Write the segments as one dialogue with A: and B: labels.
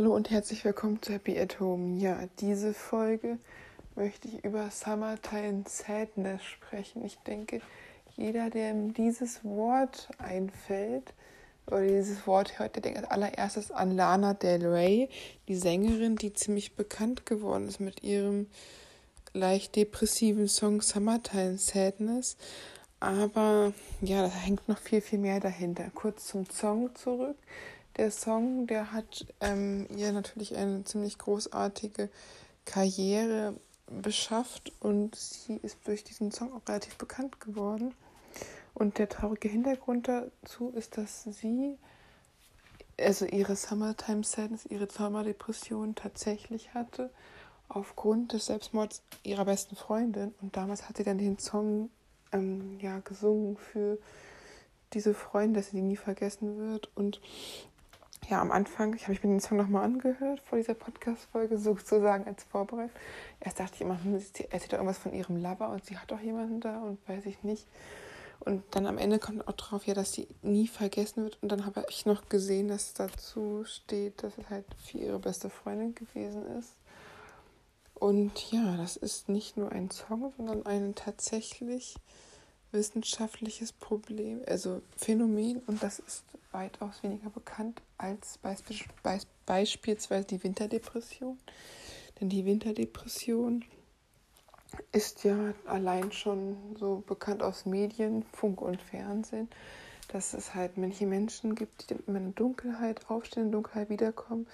A: Hallo und herzlich willkommen zu Happy at Home. Ja, diese Folge möchte ich über Summertime Sadness sprechen. Ich denke, jeder, dem dieses Wort einfällt, oder dieses Wort hört, der denkt als allererstes an Lana Del Rey, die Sängerin, die ziemlich bekannt geworden ist mit ihrem leicht depressiven Song Summertime Sadness. Aber ja, da hängt noch viel, viel mehr dahinter. Kurz zum Song zurück. Der Song, der hat ähm, ihr natürlich eine ziemlich großartige Karriere beschafft und sie ist durch diesen Song auch relativ bekannt geworden. Und der traurige Hintergrund dazu ist, dass sie, also ihre Summertime Sadness, ihre Sommerdepression tatsächlich hatte, aufgrund des Selbstmords ihrer besten Freundin. Und damals hat sie dann den Song ähm, ja, gesungen für diese Freundin, dass sie die nie vergessen wird. Und ja, am Anfang, ich habe ich mir den Song nochmal angehört vor dieser Podcast-Folge, sozusagen als Vorbereitung. Erst dachte ich immer, hm, sie erzählt doch irgendwas von ihrem Lover und sie hat doch jemanden da und weiß ich nicht. Und dann am Ende kommt auch drauf, ja, dass sie nie vergessen wird. Und dann habe ich noch gesehen, dass dazu steht, dass es halt für ihre beste Freundin gewesen ist. Und ja, das ist nicht nur ein Song, sondern ein tatsächlich wissenschaftliches Problem, also Phänomen. Und das ist weitaus weniger bekannt als beispielsweise die Winterdepression. Denn die Winterdepression ist ja allein schon so bekannt aus Medien, Funk und Fernsehen, dass es halt manche Menschen gibt, die in der Dunkelheit aufstehen, in Dunkelheit wiederkommen,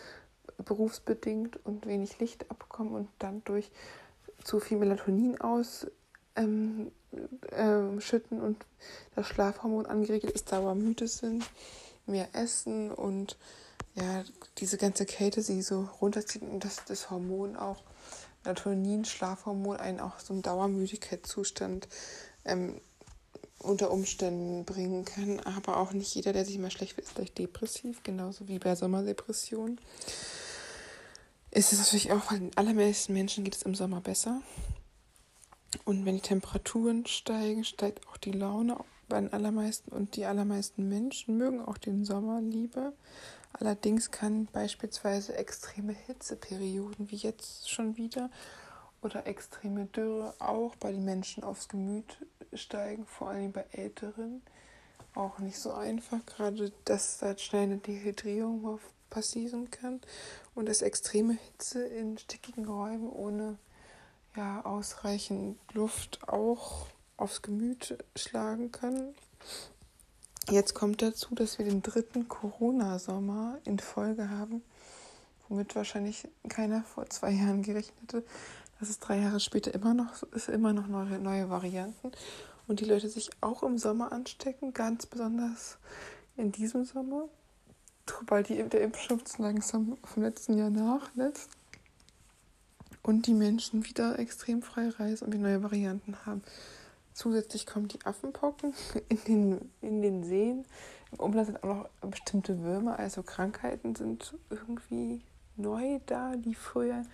A: berufsbedingt und wenig Licht abkommen und dann durch zu viel Melatonin ausschütten ähm, äh, und das Schlafhormon angeregt ist, dauermüde sind, mehr essen und ja, diese ganze Kälte sie so runterzieht und dass das Hormon auch Melatonin, Schlafhormon, einen auch so einen Dauermüdigkeitszustand ähm, unter Umständen bringen kann. Aber auch nicht jeder, der sich immer schlecht fühlt, ist gleich depressiv, genauso wie bei Sommerdepressionen. Ist es natürlich auch, weil den allermeisten Menschen geht es im Sommer besser. Und wenn die Temperaturen steigen, steigt auch die Laune bei den allermeisten und die allermeisten Menschen mögen auch den Sommer lieber. Allerdings kann beispielsweise extreme Hitzeperioden wie jetzt schon wieder oder extreme Dürre auch bei den Menschen aufs Gemüt steigen, vor allem bei Älteren. Auch nicht so einfach, gerade dass da schnell eine Dehydrierung passieren kann und dass extreme Hitze in stickigen Räumen ohne ja, ausreichend Luft auch aufs Gemüt schlagen kann. Jetzt kommt dazu, dass wir den dritten Corona-Sommer in Folge haben, womit wahrscheinlich keiner vor zwei Jahren gerechnet hätte. dass es drei Jahre später immer noch ist, immer noch neue, neue Varianten und die Leute sich auch im Sommer anstecken, ganz besonders in diesem Sommer, weil die, der Impfschutz langsam vom letzten Jahr nachlässt und die Menschen wieder extrem frei reisen und wir neue Varianten haben. Zusätzlich kommen die Affenpocken in den, in den Seen. Im Umland sind auch noch bestimmte Würmer, also Krankheiten sind irgendwie neu da, die früher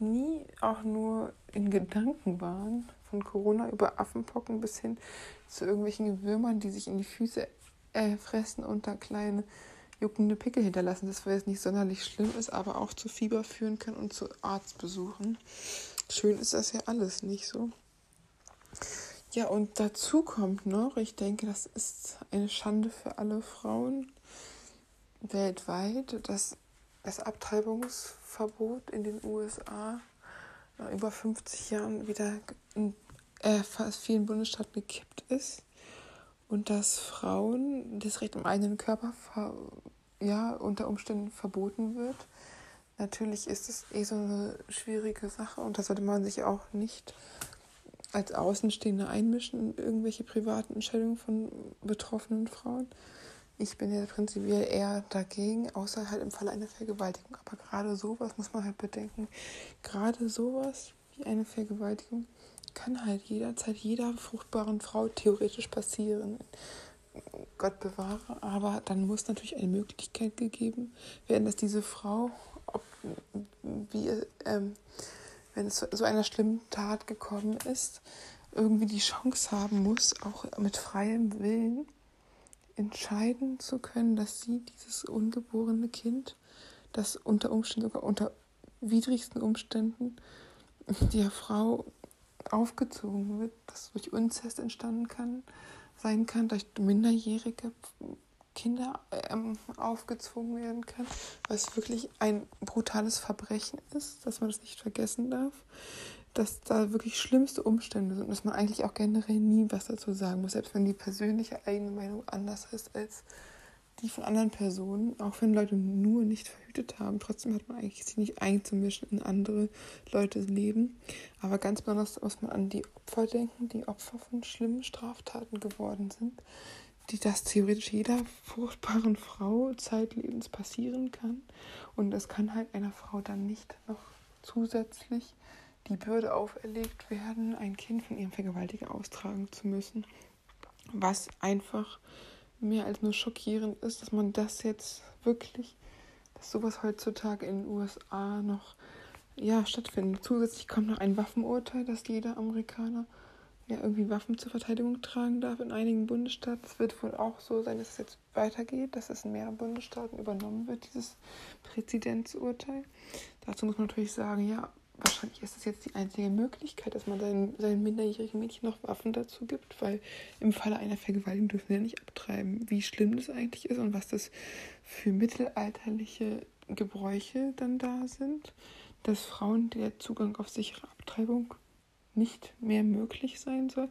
A: nie auch nur in Gedanken waren. Von Corona über Affenpocken bis hin zu irgendwelchen Würmern, die sich in die Füße äh, fressen und da kleine juckende Pickel hinterlassen. Das war jetzt nicht sonderlich schlimm ist, aber auch zu Fieber führen kann und zu Arztbesuchen. Schön ist das ja alles nicht so. Ja, und dazu kommt noch, ich denke, das ist eine Schande für alle Frauen weltweit, dass das Abtreibungsverbot in den USA nach über 50 Jahren wieder in äh, fast vielen Bundesstaaten gekippt ist und dass Frauen das Recht am eigenen Körper ja, unter Umständen verboten wird. Natürlich ist es eh so eine schwierige Sache und da sollte man sich auch nicht als Außenstehende einmischen in irgendwelche privaten Entscheidungen von betroffenen Frauen. Ich bin ja prinzipiell eher dagegen, außer halt im Falle einer Vergewaltigung. Aber gerade sowas muss man halt bedenken. Gerade sowas wie eine Vergewaltigung kann halt jederzeit jeder fruchtbaren Frau theoretisch passieren. Gott bewahre, aber dann muss natürlich eine Möglichkeit gegeben werden, dass diese Frau, ob, wie, ähm, wenn es zu so einer schlimmen Tat gekommen ist, irgendwie die Chance haben muss, auch mit freiem Willen entscheiden zu können, dass sie dieses ungeborene Kind dass unter Umständen, sogar unter widrigsten Umständen, die Frau aufgezogen wird, dass durch Unzest entstanden kann, sein kann, durch minderjährige Kinder ähm, aufgezwungen werden kann, was wirklich ein brutales Verbrechen ist, dass man das nicht vergessen darf, dass da wirklich schlimmste Umstände sind und dass man eigentlich auch generell nie was dazu sagen muss, selbst wenn die persönliche eigene Meinung anders ist als die von anderen Personen, auch wenn Leute nur nicht verhütet haben. Trotzdem hat man eigentlich sich nicht einzumischen in andere Leute Leben. Aber ganz besonders muss man an die Opfer denken, die Opfer von schlimmen Straftaten geworden sind, die das theoretisch jeder fruchtbaren Frau zeitlebens passieren kann. Und es kann halt einer Frau dann nicht noch zusätzlich die Bürde auferlegt werden, ein Kind von ihrem Vergewaltiger austragen zu müssen. Was einfach mehr als nur schockierend ist, dass man das jetzt wirklich, dass sowas heutzutage in den USA noch ja, stattfindet. Zusätzlich kommt noch ein Waffenurteil, dass jeder Amerikaner ja irgendwie Waffen zur Verteidigung tragen darf in einigen Bundesstaaten. Es wird wohl auch so sein, dass es jetzt weitergeht, dass es in mehreren Bundesstaaten übernommen wird, dieses Präzedenzurteil. Dazu muss man natürlich sagen, ja, wahrscheinlich ist das jetzt die einzige Möglichkeit, dass man seinen, seinen minderjährigen Mädchen noch Waffen dazu gibt, weil im Falle einer Vergewaltigung dürfen sie ja nicht abtreiben. Wie schlimm das eigentlich ist und was das für mittelalterliche Gebräuche dann da sind, dass Frauen der Zugang auf sichere Abtreibung nicht mehr möglich sein soll,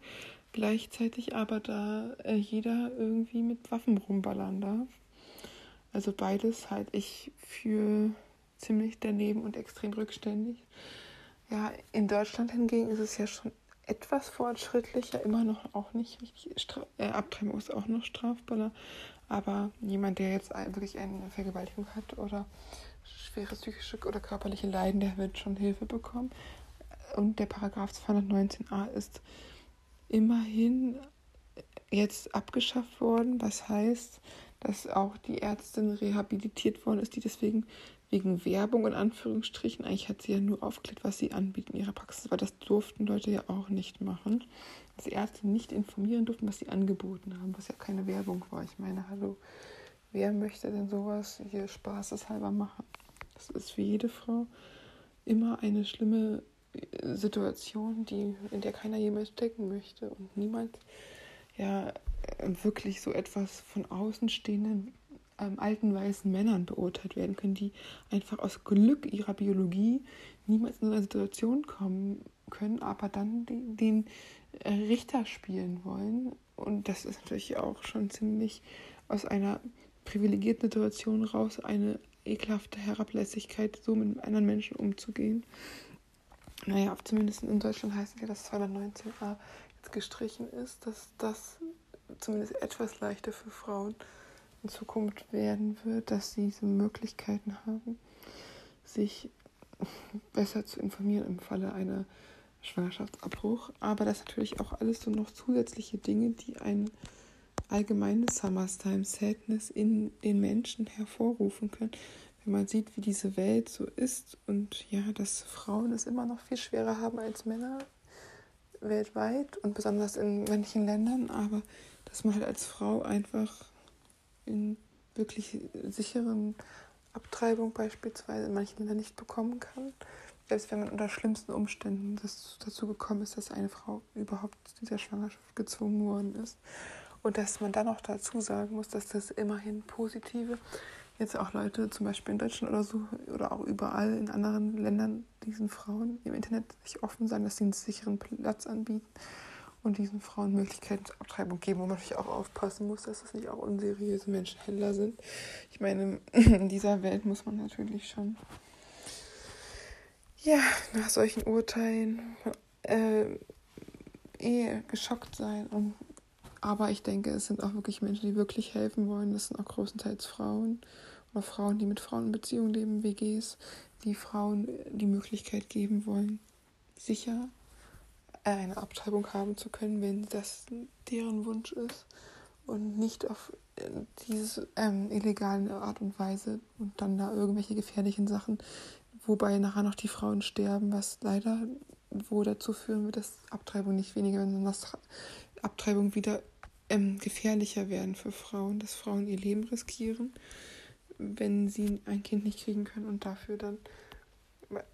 A: gleichzeitig aber da äh, jeder irgendwie mit Waffen rumballern darf. Also beides halte ich für ziemlich daneben und extrem rückständig. Ja, in Deutschland hingegen ist es ja schon etwas fortschrittlicher, immer noch auch nicht richtig. Stra äh, Abtreibung ist auch noch strafbarer. Aber jemand, der jetzt wirklich eine Vergewaltigung hat oder schwere psychische oder körperliche Leiden, der wird schon Hilfe bekommen. Und der Paragraph 219a ist immerhin jetzt abgeschafft worden, was heißt, dass auch die Ärztin rehabilitiert worden ist, die deswegen wegen Werbung in Anführungsstrichen. Eigentlich hat sie ja nur aufgeklärt, was sie anbieten in ihrer Praxis, weil das durften Leute ja auch nicht machen. Dass die Ärzte nicht informieren durften, was sie angeboten haben, was ja keine Werbung war. Ich meine, hallo, wer möchte denn sowas hier spaßeshalber machen? Das ist für jede Frau immer eine schlimme äh, Situation, die, in der keiner jemals stecken möchte und niemand ja wirklich so etwas von Außenstehenden ähm, alten weißen Männern beurteilt werden können, die einfach aus Glück ihrer Biologie niemals in eine Situation kommen können, aber dann den, den äh, Richter spielen wollen. Und das ist natürlich auch schon ziemlich aus einer privilegierten Situation raus, eine ekelhafte Herablässigkeit, so mit anderen Menschen umzugehen. Naja, zumindest in Deutschland heißt es ja, dass 219a jetzt gestrichen ist, dass das zumindest etwas leichter für Frauen ist in Zukunft werden wird, dass sie diese Möglichkeiten haben, sich besser zu informieren im Falle einer Schwangerschaftsabbruch. Aber das natürlich auch alles so noch zusätzliche Dinge, die ein allgemeines Summertime Sadness in den Menschen hervorrufen können. Wenn man sieht, wie diese Welt so ist und ja, dass Frauen es immer noch viel schwerer haben als Männer weltweit und besonders in manchen Ländern, aber dass man halt als Frau einfach in wirklich sicheren Abtreibung beispielsweise in manchen Ländern nicht bekommen kann. Selbst wenn man unter schlimmsten Umständen dazu gekommen ist, dass eine Frau überhaupt zu dieser Schwangerschaft gezwungen worden ist. Und dass man dann noch dazu sagen muss, dass das immerhin positive, jetzt auch Leute zum Beispiel in Deutschland oder so oder auch überall in anderen Ländern diesen Frauen im Internet sich offen sagen, dass sie einen sicheren Platz anbieten und diesen Frauen Möglichkeiten zur Abtreibung geben, wo man natürlich auch aufpassen muss, dass das nicht auch unseriöse Menschenhändler sind. Ich meine, in dieser Welt muss man natürlich schon ja, nach solchen Urteilen äh, eh geschockt sein. Und, aber ich denke, es sind auch wirklich Menschen, die wirklich helfen wollen. Das sind auch großenteils Frauen oder Frauen, die mit Frauen in Beziehung leben, WGs, die Frauen die Möglichkeit geben wollen, sicher eine Abtreibung haben zu können, wenn das deren Wunsch ist und nicht auf äh, diese ähm, illegale Art und Weise und dann da irgendwelche gefährlichen Sachen, wobei nachher noch die Frauen sterben, was leider wo dazu führen wird, dass Abtreibung nicht weniger, sondern dass Abtreibung wieder ähm, gefährlicher werden für Frauen, dass Frauen ihr Leben riskieren wenn sie ein Kind nicht kriegen können und dafür dann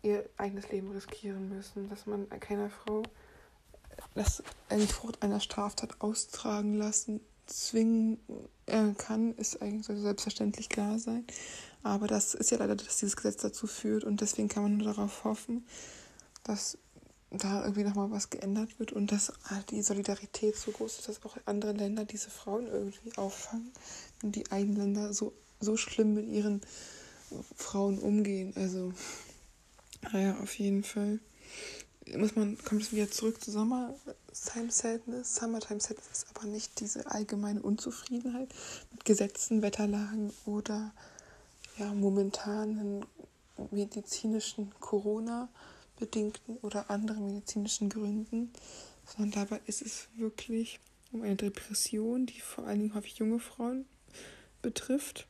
A: ihr eigenes Leben riskieren müssen, dass man keiner Frau das, die Frucht einer Straftat austragen lassen, zwingen äh, kann, ist eigentlich selbstverständlich klar sein. Aber das ist ja leider, dass dieses Gesetz dazu führt und deswegen kann man nur darauf hoffen, dass da irgendwie nochmal was geändert wird und dass die Solidarität so groß ist, dass auch andere Länder diese Frauen irgendwie auffangen und die eigenen Länder so, so schlimm mit ihren Frauen umgehen. Also, naja, auf jeden Fall muss man, kommt es wieder zurück zu Summertime Sadness. Summertime Sadness ist aber nicht diese allgemeine Unzufriedenheit mit Gesetzen, Wetterlagen oder ja, momentanen medizinischen Corona- bedingten oder anderen medizinischen Gründen, sondern dabei ist es wirklich um eine Depression, die vor allen Dingen häufig junge Frauen betrifft.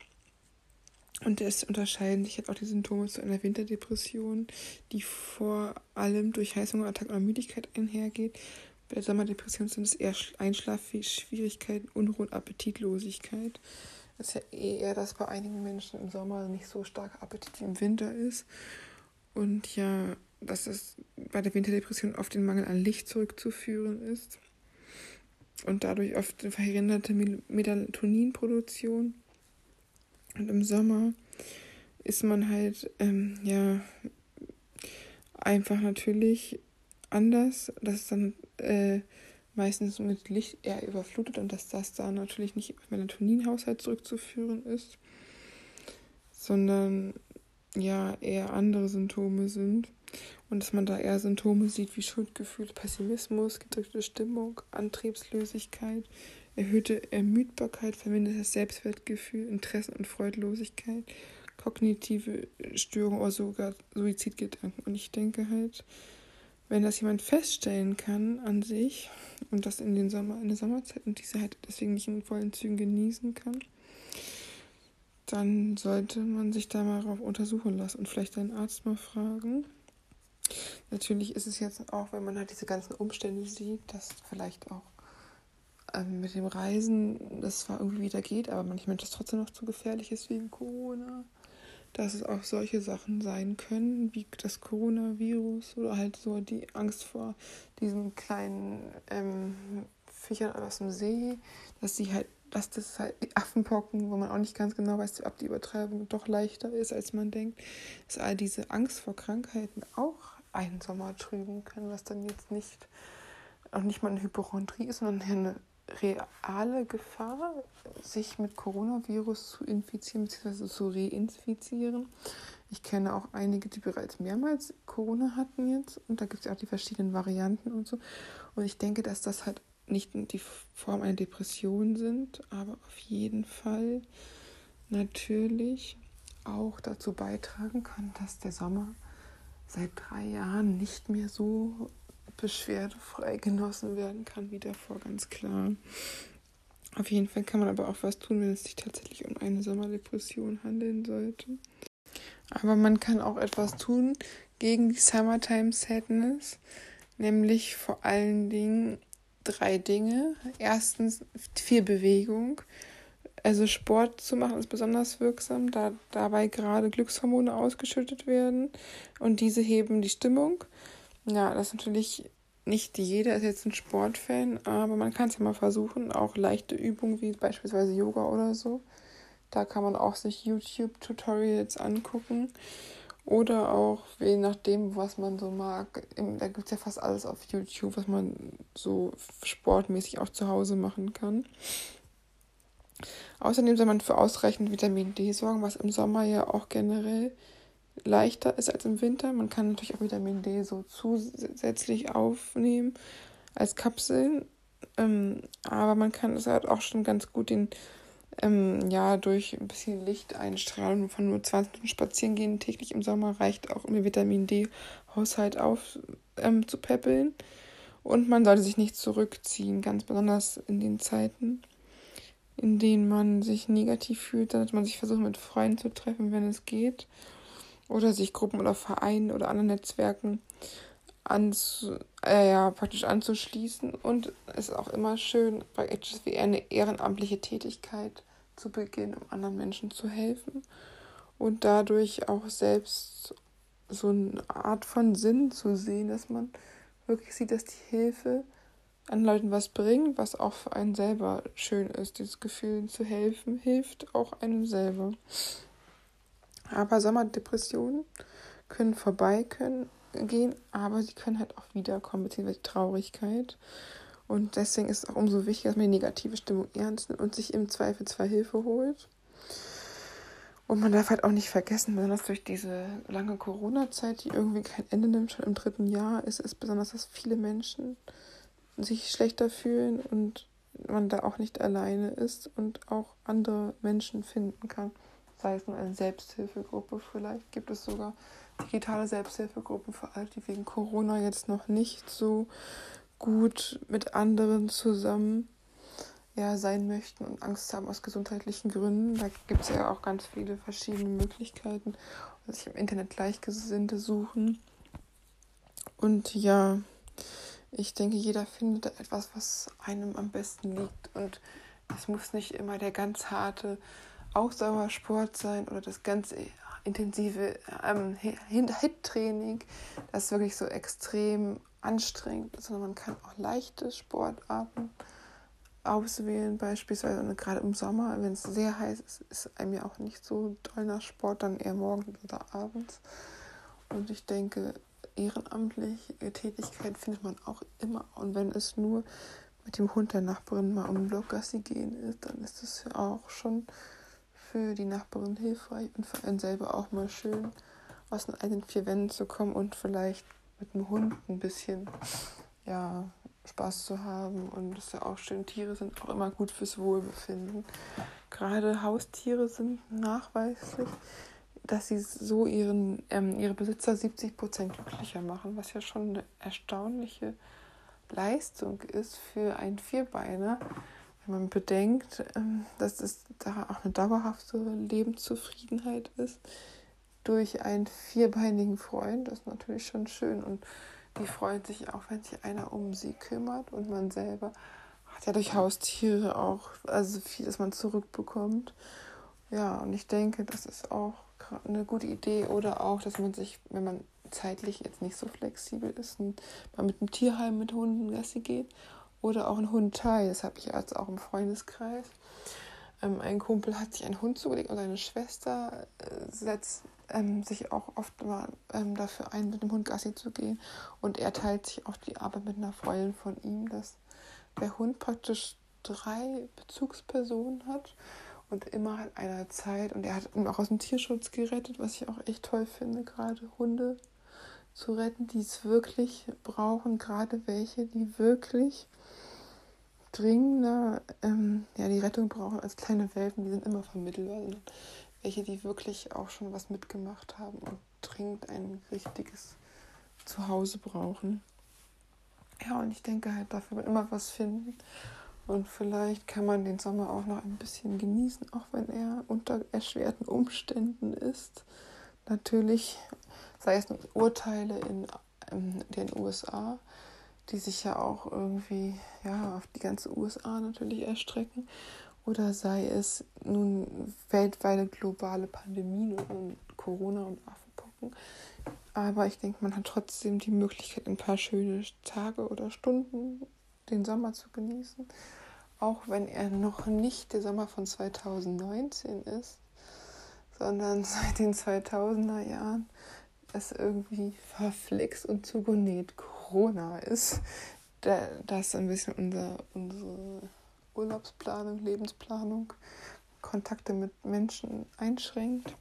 A: Und es unterscheiden sich jetzt auch die Symptome zu einer Winterdepression, die vor allem durch Heißhunger, Attacken oder Müdigkeit einhergeht. Bei der Sommerdepression sind es eher Einschlafschwierigkeiten, Unruhe und Appetitlosigkeit. Es ist ja eher, dass bei einigen Menschen im Sommer nicht so stark Appetit wie im Winter ist. Und ja, dass es bei der Winterdepression auf den Mangel an Licht zurückzuführen ist und dadurch oft eine verhinderte Melatoninproduktion. Und im Sommer ist man halt, ähm, ja, einfach natürlich anders. Das ist dann äh, meistens mit Licht eher überflutet und dass das da natürlich nicht auf Melatoninhaushalt zurückzuführen ist, sondern ja eher andere Symptome sind und dass man da eher Symptome sieht wie Schuldgefühl, Pessimismus, gedrückte Stimmung, Antriebslosigkeit, erhöhte Ermüdbarkeit, vermindertes Selbstwertgefühl, Interessen und Freudlosigkeit, kognitive Störung oder sogar Suizidgedanken. Und ich denke halt, wenn das jemand feststellen kann an sich und das in den Sommer, in der Sommerzeit und diese halt deswegen nicht in vollen Zügen genießen kann, dann sollte man sich da mal darauf untersuchen lassen und vielleicht einen Arzt mal fragen. Natürlich ist es jetzt auch, wenn man halt diese ganzen Umstände sieht, dass vielleicht auch ähm, mit dem Reisen das zwar irgendwie wieder geht, aber manchmal das trotzdem noch zu gefährlich ist wegen Corona. Dass es auch solche Sachen sein können, wie das Coronavirus oder halt so die Angst vor diesen kleinen ähm, Viechern aus dem See, dass sie halt dass das halt die Affenpocken, wo man auch nicht ganz genau weiß, ob die Übertreibung doch leichter ist, als man denkt, dass all diese Angst vor Krankheiten auch einen Sommer trüben können, was dann jetzt nicht auch nicht mal eine Hypochondrie ist, sondern eine reale Gefahr, sich mit Coronavirus zu infizieren bzw. zu reinfizieren. Ich kenne auch einige, die bereits mehrmals Corona hatten jetzt und da gibt es auch die verschiedenen Varianten und so. Und ich denke, dass das halt nicht die Form einer Depression sind, aber auf jeden Fall natürlich auch dazu beitragen kann, dass der Sommer seit drei Jahren nicht mehr so beschwerdefrei genossen werden kann wie davor, ganz klar. Auf jeden Fall kann man aber auch was tun, wenn es sich tatsächlich um eine Sommerdepression handeln sollte. Aber man kann auch etwas tun gegen die Summertime Sadness, nämlich vor allen Dingen drei Dinge. Erstens viel Bewegung. Also Sport zu machen ist besonders wirksam, da dabei gerade Glückshormone ausgeschüttet werden und diese heben die Stimmung. Ja, das ist natürlich nicht jeder ist jetzt ein Sportfan, aber man kann es ja mal versuchen. Auch leichte Übungen wie beispielsweise Yoga oder so. Da kann man auch sich YouTube-Tutorials angucken. Oder auch, je nachdem, was man so mag. Da gibt es ja fast alles auf YouTube, was man so sportmäßig auch zu Hause machen kann. Außerdem soll man für ausreichend Vitamin D sorgen, was im Sommer ja auch generell leichter ist als im Winter. Man kann natürlich auch Vitamin D so zusätzlich aufnehmen als Kapseln. Ähm, aber man kann es halt auch schon ganz gut den ähm, ja, durch ein bisschen Lichteinstrahlung von nur 20 Minuten spazieren gehen täglich im Sommer reicht auch, um den Vitamin D-Haushalt aufzupäppeln. Ähm, Und man sollte sich nicht zurückziehen, ganz besonders in den Zeiten, in denen man sich negativ fühlt. Dann sollte man sich versuchen, mit Freunden zu treffen, wenn es geht. Oder sich Gruppen oder Vereinen oder anderen Netzwerken anzu, äh, ja, praktisch anzuschließen. Und es ist auch immer schön, praktisch wie eine ehrenamtliche Tätigkeit zu beginnen, um anderen Menschen zu helfen und dadurch auch selbst so eine Art von Sinn zu sehen, dass man wirklich sieht, dass die Hilfe an Leuten was bringt, was auch für einen selber schön ist. Dieses Gefühl zu helfen hilft auch einem selber. Aber Sommerdepressionen können vorbei können, gehen, aber sie können halt auch wiederkommen, beziehungsweise Traurigkeit. Und deswegen ist es auch umso wichtiger, dass man die negative Stimmung ernst nimmt und sich im Zweifel zwar Hilfe holt. Und man darf halt auch nicht vergessen, besonders durch diese lange Corona-Zeit, die irgendwie kein Ende nimmt, schon im dritten Jahr, ist es besonders, dass viele Menschen sich schlechter fühlen und man da auch nicht alleine ist und auch andere Menschen finden kann. Sei es nur eine Selbsthilfegruppe, vielleicht gibt es sogar digitale Selbsthilfegruppen für alle, die wegen Corona jetzt noch nicht so gut mit anderen zusammen ja, sein möchten und Angst haben aus gesundheitlichen Gründen. Da gibt es ja auch ganz viele verschiedene Möglichkeiten sich im Internet Gleichgesinnte suchen. Und ja, ich denke, jeder findet etwas, was einem am besten liegt. Und es muss nicht immer der ganz harte Ausdauersport sein oder das ganz intensive ähm, Hit-Training, das wirklich so extrem anstrengend ist, sondern man kann auch leichte Sportarten auswählen, beispielsweise und gerade im Sommer, wenn es sehr heiß ist, ist einem ja auch nicht so toll nach Sport, dann eher morgens oder abends. Und ich denke, ehrenamtliche Tätigkeit findet man auch immer. Und wenn es nur mit dem Hund der Nachbarin mal um Blockgassi gehen ist, dann ist es ja auch schon für die Nachbarin hilfreich und für einen selber auch mal schön, aus den eigenen vier Wänden zu kommen und vielleicht mit dem Hund ein bisschen ja, Spaß zu haben. Und es ist ja auch schön, Tiere sind auch immer gut fürs Wohlbefinden. Gerade Haustiere sind nachweislich dass sie so ihren, ähm, ihre Besitzer 70 Prozent glücklicher machen, was ja schon eine erstaunliche Leistung ist für einen Vierbeiner, wenn man bedenkt, ähm, dass es da auch eine dauerhafte Lebenszufriedenheit ist durch einen vierbeinigen Freund. Das ist natürlich schon schön und die freuen sich auch, wenn sich einer um sie kümmert und man selber hat ja durch Haustiere auch also viel, dass man zurückbekommt. Ja, und ich denke, das ist auch eine gute Idee. Oder auch, dass man sich, wenn man zeitlich jetzt nicht so flexibel ist, und mal mit einem Tierheim mit Hunden Gassi geht. Oder auch ein Hundteil. Das habe ich jetzt auch im Freundeskreis. Ähm, ein Kumpel hat sich einen Hund zugelegt und seine Schwester äh, setzt ähm, sich auch oft mal ähm, dafür ein, mit dem Hund Gassi zu gehen. Und er teilt sich auch die Arbeit mit einer Freundin von ihm, dass der Hund praktisch drei Bezugspersonen hat und immer an einer Zeit. Und er hat ihn auch aus dem Tierschutz gerettet, was ich auch echt toll finde, gerade Hunde zu retten, die es wirklich brauchen, gerade welche, die wirklich dringender ähm, ja, die Rettung brauchen als kleine Welpen, die sind immer vermittelbar. Also welche, die wirklich auch schon was mitgemacht haben und dringend ein richtiges Zuhause brauchen. Ja, und ich denke halt, dafür wird immer was finden. Und vielleicht kann man den Sommer auch noch ein bisschen genießen, auch wenn er unter erschwerten Umständen ist. Natürlich, sei es Urteile in, in den USA, die sich ja auch irgendwie ja, auf die ganze USA natürlich erstrecken, oder sei es nun weltweite globale Pandemien und Corona und Affenpocken. Aber ich denke, man hat trotzdem die Möglichkeit, ein paar schöne Tage oder Stunden den Sommer zu genießen, auch wenn er noch nicht der Sommer von 2019 ist, sondern seit den 2000er Jahren es irgendwie verflixt und zugenäht Corona ist, das ein bisschen unser, unsere Urlaubsplanung, Lebensplanung, Kontakte mit Menschen einschränkt,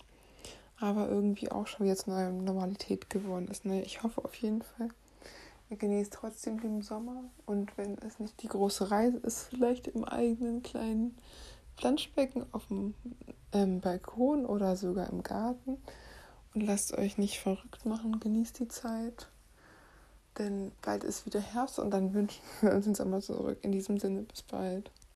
A: aber irgendwie auch schon jetzt eine Normalität geworden ist. Ne? Ich hoffe auf jeden Fall, genießt trotzdem den Sommer und wenn es nicht die große Reise ist, vielleicht im eigenen kleinen Planschbecken auf dem ähm, Balkon oder sogar im Garten und lasst euch nicht verrückt machen, genießt die Zeit, denn bald ist wieder Herbst und dann wünschen wir uns den Sommer zurück. In diesem Sinne, bis bald.